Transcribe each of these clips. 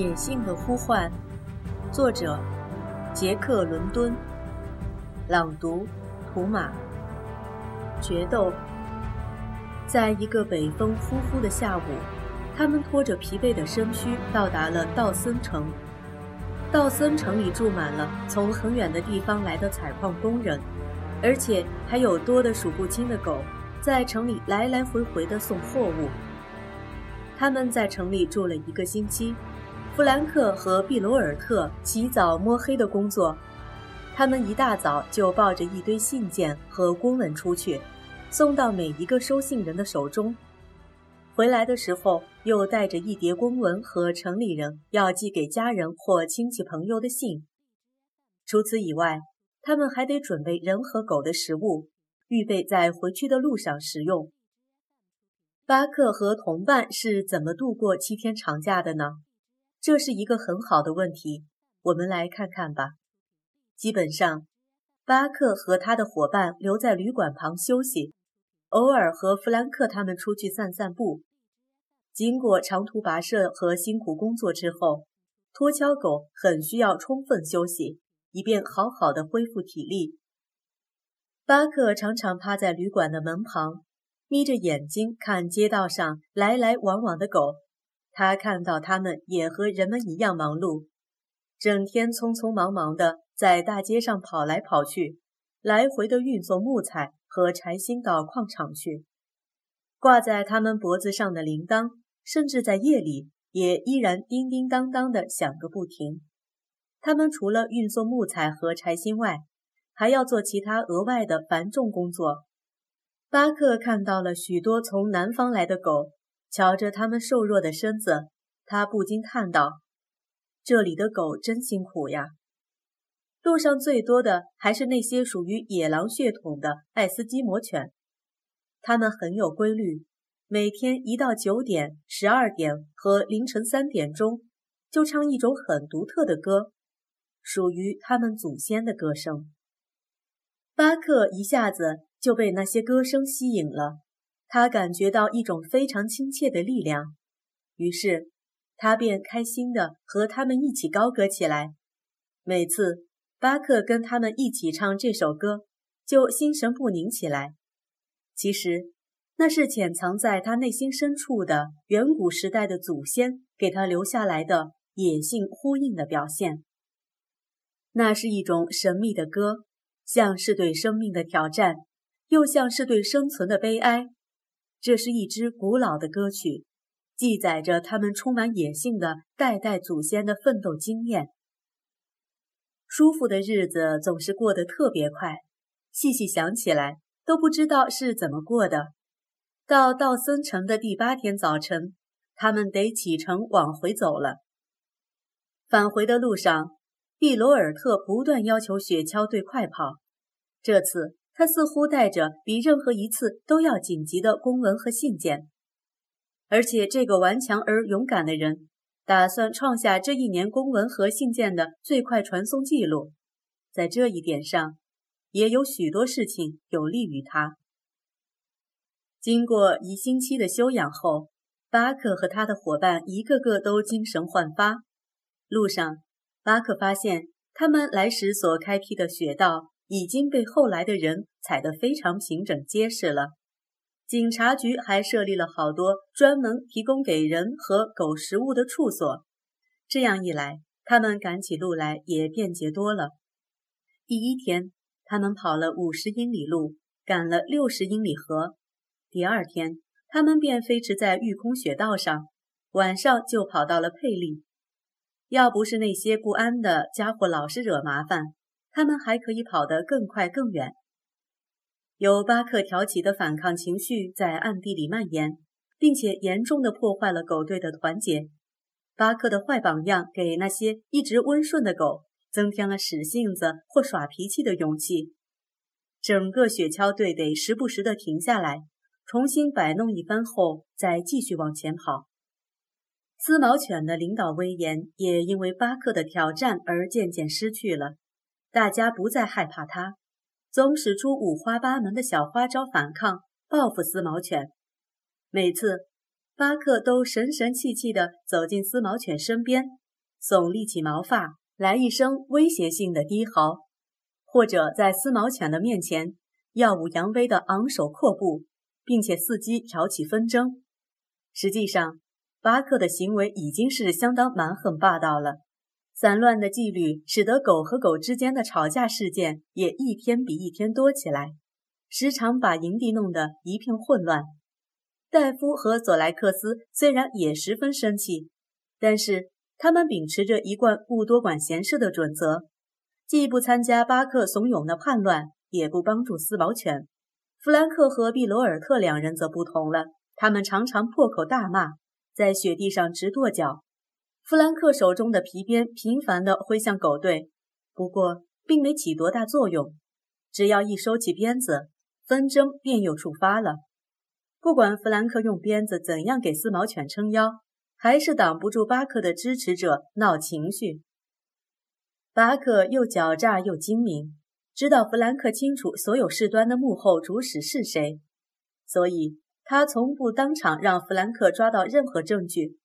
野性的呼唤，作者：杰克·伦敦，朗读：图马。决斗。在一个北风呼呼的下午，他们拖着疲惫的身躯到达了道森城。道森城里住满了从很远的地方来的采矿工人，而且还有多的数不清的狗在城里来来回回的送货物。他们在城里住了一个星期。弗兰克和毕罗尔特起早摸黑的工作，他们一大早就抱着一堆信件和公文出去，送到每一个收信人的手中。回来的时候，又带着一叠公文和城里人要寄给家人或亲戚朋友的信。除此以外，他们还得准备人和狗的食物，预备在回去的路上食用。巴克和同伴是怎么度过七天长假的呢？这是一个很好的问题，我们来看看吧。基本上，巴克和他的伙伴留在旅馆旁休息，偶尔和弗兰克他们出去散散步。经过长途跋涉和辛苦工作之后，拖橇狗很需要充分休息，以便好好的恢复体力。巴克常常趴在旅馆的门旁，眯着眼睛看街道上来来往往的狗。他看到他们也和人们一样忙碌，整天匆匆忙忙的在大街上跑来跑去，来回的运送木材和柴薪到矿场去。挂在他们脖子上的铃铛，甚至在夜里也依然叮叮当当的响个不停。他们除了运送木材和柴薪外，还要做其他额外的繁重工作。巴克看到了许多从南方来的狗。瞧着他们瘦弱的身子，他不禁叹道：“这里的狗真辛苦呀。”路上最多的还是那些属于野狼血统的爱斯基摩犬，它们很有规律，每天一到九点、十二点和凌晨三点钟，就唱一种很独特的歌，属于他们祖先的歌声。巴克一下子就被那些歌声吸引了。他感觉到一种非常亲切的力量，于是他便开心地和他们一起高歌起来。每次巴克跟他们一起唱这首歌，就心神不宁起来。其实那是潜藏在他内心深处的远古时代的祖先给他留下来的野性呼应的表现。那是一种神秘的歌，像是对生命的挑战，又像是对生存的悲哀。这是一支古老的歌曲，记载着他们充满野性的代代祖先的奋斗经验。舒服的日子总是过得特别快，细细想起来都不知道是怎么过的。到道森城的第八天早晨，他们得启程往回走了。返回的路上，毕罗尔特不断要求雪橇队快跑，这次。他似乎带着比任何一次都要紧急的公文和信件，而且这个顽强而勇敢的人打算创下这一年公文和信件的最快传送记录。在这一点上，也有许多事情有利于他。经过一星期的休养后，巴克和他的伙伴一个个都精神焕发。路上，巴克发现他们来时所开辟的雪道。已经被后来的人踩得非常平整结实了。警察局还设立了好多专门提供给人和狗食物的处所，这样一来，他们赶起路来也便捷多了。第一天，他们跑了五十英里路，赶了六十英里河。第二天，他们便飞驰在育空雪道上，晚上就跑到了佩利。要不是那些不安的家伙老是惹麻烦。他们还可以跑得更快更远。由巴克挑起的反抗情绪在暗地里蔓延，并且严重的破坏了狗队的团结。巴克的坏榜样给那些一直温顺的狗增添了使性子或耍脾气的勇气。整个雪橇队得时不时地停下来，重新摆弄一番后再继续往前跑。丝毛犬的领导威严也因为巴克的挑战而渐渐失去了。大家不再害怕他，总使出五花八门的小花招反抗报复丝毛犬。每次，巴克都神神气气地走进丝毛犬身边，耸立起毛发来一声威胁性的低嚎，或者在丝毛犬的面前耀武扬威的昂首阔步，并且伺机挑起纷争。实际上，巴克的行为已经是相当蛮横霸道了。散乱的纪律使得狗和狗之间的吵架事件也一天比一天多起来，时常把营地弄得一片混乱。戴夫和索莱克斯虽然也十分生气，但是他们秉持着一贯不多管闲事的准则，既不参加巴克怂恿的叛乱，也不帮助丝毛犬。弗兰克和毕罗尔特两人则不同了，他们常常破口大骂，在雪地上直跺脚。弗兰克手中的皮鞭频繁地挥向狗队，不过并没起多大作用。只要一收起鞭子，纷争便又触发了。不管弗兰克用鞭子怎样给四毛犬撑腰，还是挡不住巴克的支持者闹情绪。巴克又狡诈又精明，知道弗兰克清楚所有事端的幕后主使是谁，所以他从不当场让弗兰克抓到任何证据。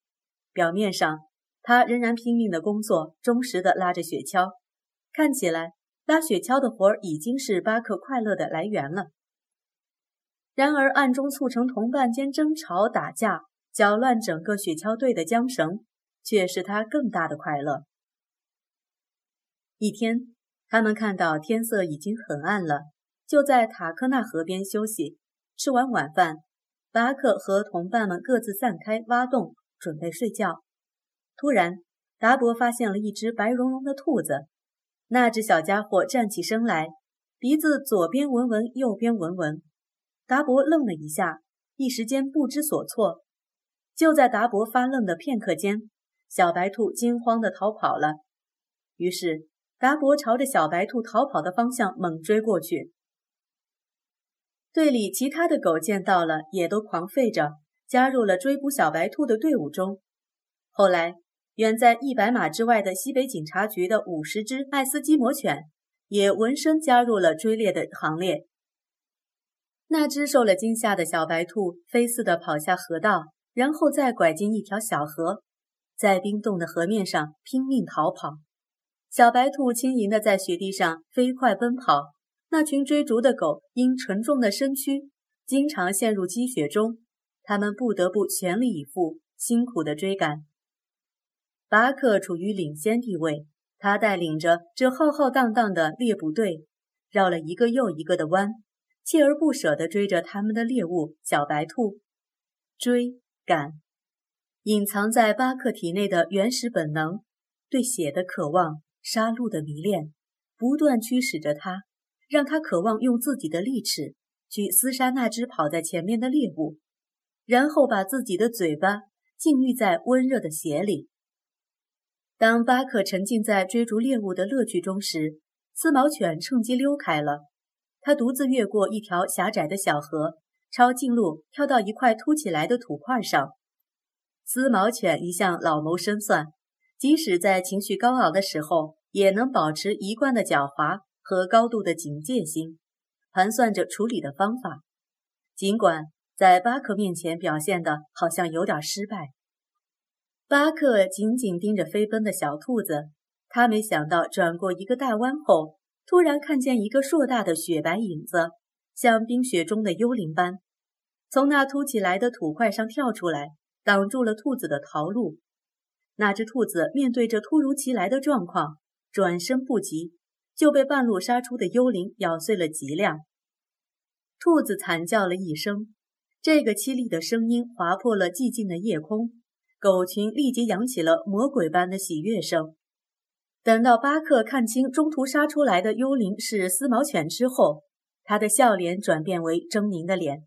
表面上，他仍然拼命的工作，忠实的拉着雪橇。看起来，拉雪橇的活儿已经是巴克快乐的来源了。然而，暗中促成同伴间争吵、打架，搅乱整个雪橇队的缰绳，却是他更大的快乐。一天，他们看到天色已经很暗了，就在塔克纳河边休息。吃完晚饭，巴克和同伴们各自散开，挖洞，准备睡觉。突然，达伯发现了一只白茸茸的兔子。那只小家伙站起身来，鼻子左边闻闻，右边闻闻。达伯愣了一下，一时间不知所措。就在达伯发愣的片刻间，小白兔惊慌地逃跑了。于是，达伯朝着小白兔逃跑的方向猛追过去。队里其他的狗见到了，也都狂吠着，加入了追捕小白兔的队伍中。后来。远在一百码之外的西北警察局的五十只爱斯基摩犬也闻声加入了追猎的行列。那只受了惊吓的小白兔飞似的跑下河道，然后再拐进一条小河，在冰冻的河面上拼命逃跑。小白兔轻盈的在雪地上飞快奔跑，那群追逐的狗因沉重的身躯经常陷入积雪中，它们不得不全力以赴，辛苦的追赶。巴克处于领先地位，他带领着这浩浩荡荡的猎捕队，绕了一个又一个的弯，锲而不舍地追着他们的猎物小白兔。追赶，隐藏在巴克体内的原始本能，对血的渴望，杀戮的迷恋，不断驱使着他，让他渴望用自己的利齿去厮杀那只跑在前面的猎物，然后把自己的嘴巴浸浴在温热的血里。当巴克沉浸在追逐猎物的乐趣中时，丝毛犬趁机溜开了。它独自越过一条狭窄的小河，抄近路跳到一块凸起来的土块上。丝毛犬一向老谋深算，即使在情绪高昂的时候，也能保持一贯的狡猾和高度的警戒心，盘算着处理的方法。尽管在巴克面前表现的好像有点失败。巴克紧紧盯着飞奔的小兔子，他没想到转过一个大弯后，突然看见一个硕大的雪白影子，像冰雪中的幽灵般，从那凸起来的土块上跳出来，挡住了兔子的逃路。那只兔子面对着突如其来的状况，转身不及，就被半路杀出的幽灵咬碎了脊梁。兔子惨叫了一声，这个凄厉的声音划破了寂静的夜空。狗群立即扬起了魔鬼般的喜悦声。等到巴克看清中途杀出来的幽灵是丝毛犬之后，他的笑脸转变为狰狞的脸。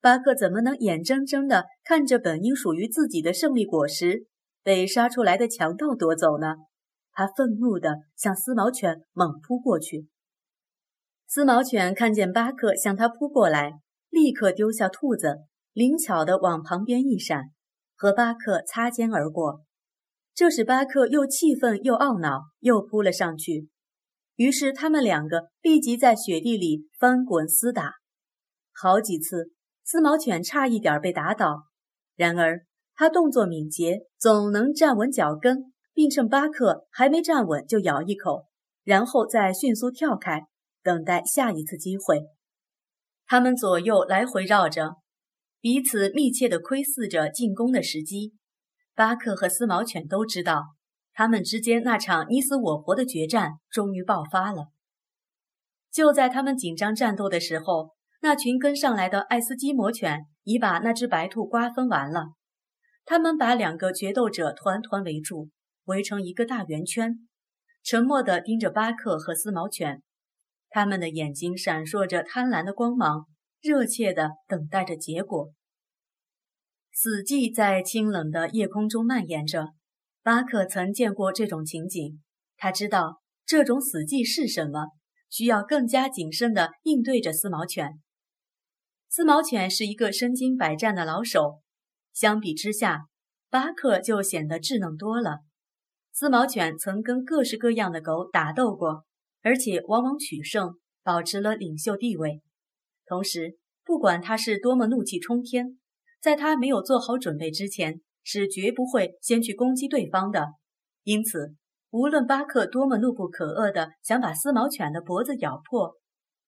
巴克怎么能眼睁睁地看着本应属于自己的胜利果实被杀出来的强盗夺走呢？他愤怒地向丝毛犬猛扑过去。丝毛犬看见巴克向他扑过来，立刻丢下兔子，灵巧地往旁边一闪。和巴克擦肩而过，这使巴克又气愤又懊恼，又扑了上去。于是他们两个立即在雪地里翻滚厮打，好几次，丝毛犬差一点被打倒。然而他动作敏捷，总能站稳脚跟，并趁巴克还没站稳就咬一口，然后再迅速跳开，等待下一次机会。他们左右来回绕着，彼此密切地窥视着进攻的时机。巴克和丝毛犬都知道，他们之间那场你死我活的决战终于爆发了。就在他们紧张战斗的时候，那群跟上来的爱斯基摩犬已把那只白兔瓜分完了。他们把两个决斗者团团围住。围成一个大圆圈，沉默地盯着巴克和丝毛犬，他们的眼睛闪烁着贪婪的光芒，热切地等待着结果。死寂在清冷的夜空中蔓延着。巴克曾见过这种情景，他知道这种死寂是什么，需要更加谨慎地应对着丝毛犬。丝毛犬是一个身经百战的老手，相比之下，巴克就显得稚嫩多了。丝毛犬曾跟各式各样的狗打斗过，而且往往取胜，保持了领袖地位。同时，不管它是多么怒气冲天，在他没有做好准备之前，是绝不会先去攻击对方的。因此，无论巴克多么怒不可遏地想把丝毛犬的脖子咬破，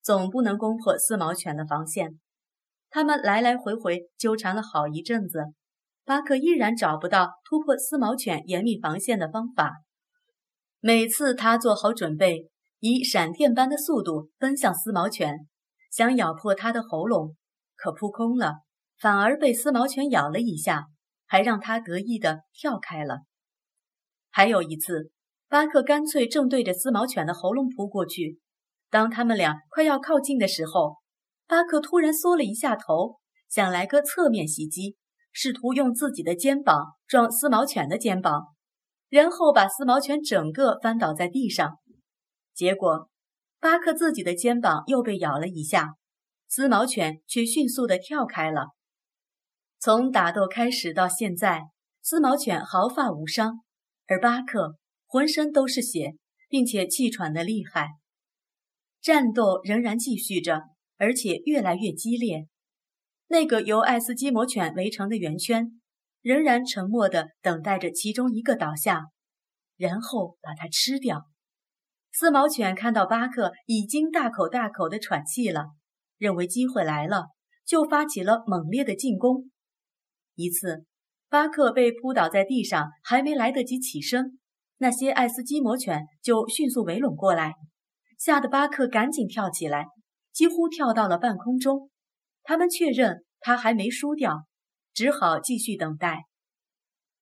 总不能攻破丝毛犬的防线。他们来来回回纠缠了好一阵子。巴克依然找不到突破丝毛犬严密防线的方法。每次他做好准备，以闪电般的速度奔向丝毛犬，想咬破它的喉咙，可扑空了，反而被丝毛犬咬了一下，还让他得意地跳开了。还有一次，巴克干脆正对着丝毛犬的喉咙扑过去。当他们俩快要靠近的时候，巴克突然缩了一下头，想来个侧面袭击。试图用自己的肩膀撞丝毛犬的肩膀，然后把丝毛犬整个翻倒在地上。结果，巴克自己的肩膀又被咬了一下，丝毛犬却迅速地跳开了。从打斗开始到现在，丝毛犬毫发无伤，而巴克浑身都是血，并且气喘得厉害。战斗仍然继续着，而且越来越激烈。那个由爱斯基摩犬围成的圆圈，仍然沉默地等待着其中一个倒下，然后把它吃掉。丝毛犬看到巴克已经大口大口地喘气了，认为机会来了，就发起了猛烈的进攻。一次，巴克被扑倒在地上，还没来得及起身，那些爱斯基摩犬就迅速围拢过来，吓得巴克赶紧跳起来，几乎跳到了半空中。他们确认他还没输掉，只好继续等待。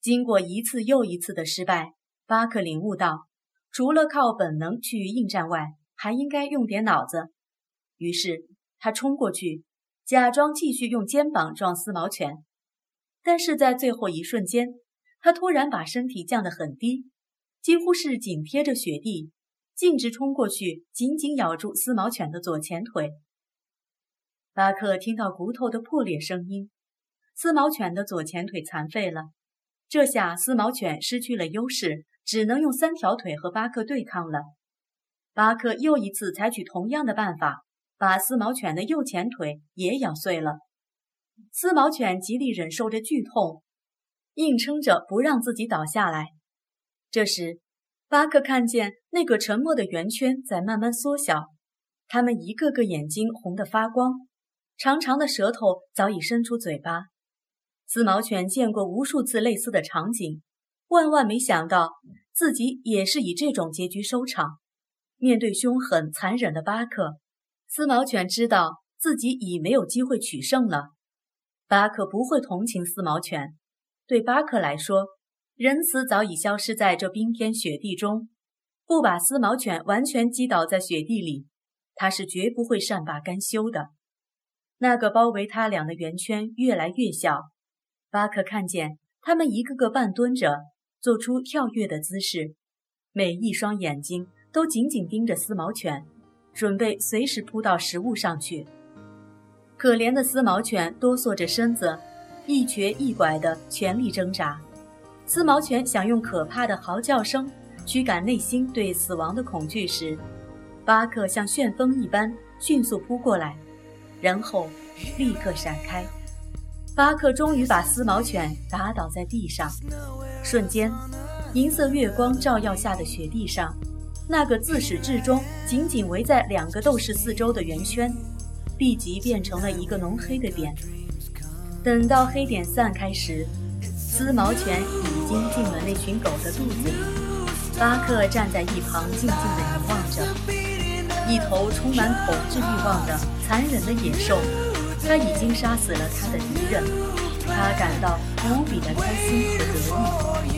经过一次又一次的失败，巴克领悟到，除了靠本能去应战外，还应该用点脑子。于是他冲过去，假装继续用肩膀撞丝毛犬。但是在最后一瞬间，他突然把身体降得很低，几乎是紧贴着雪地，径直冲过去，紧紧咬住丝毛犬的左前腿。巴克听到骨头的破裂声音，丝毛犬的左前腿残废了。这下丝毛犬失去了优势，只能用三条腿和巴克对抗了。巴克又一次采取同样的办法，把丝毛犬的右前腿也咬碎了。丝毛犬极力忍受着剧痛，硬撑着不让自己倒下来。这时，巴克看见那个沉默的圆圈在慢慢缩小，它们一个个眼睛红得发光。长长的舌头早已伸出嘴巴，丝毛犬见过无数次类似的场景，万万没想到自己也是以这种结局收场。面对凶狠残忍的巴克，丝毛犬知道自己已没有机会取胜了。巴克不会同情丝毛犬，对巴克来说，仁慈早已消失在这冰天雪地中。不把丝毛犬完全击倒在雪地里，他是绝不会善罢甘休的。那个包围他俩的圆圈越来越小，巴克看见他们一个个半蹲着，做出跳跃的姿势，每一双眼睛都紧紧盯着丝毛犬，准备随时扑到食物上去。可怜的丝毛犬哆嗦着身子，一瘸一拐地全力挣扎。丝毛犬想用可怕的嚎叫声驱赶内心对死亡的恐惧时，巴克像旋风一般迅速扑过来。然后立刻闪开，巴克终于把丝毛犬打倒在地上。瞬间，银色月光照耀下的雪地上，那个自始至终紧紧围在两个斗士四周的圆圈，立即变成了一个浓黑的点。等到黑点散开时，丝毛犬已经进了那群狗的肚子里。巴克站在一旁，静静地凝望着一头充满统治欲望的残忍的野兽。他已经杀死了他的敌人，他感到无比的开心和得意。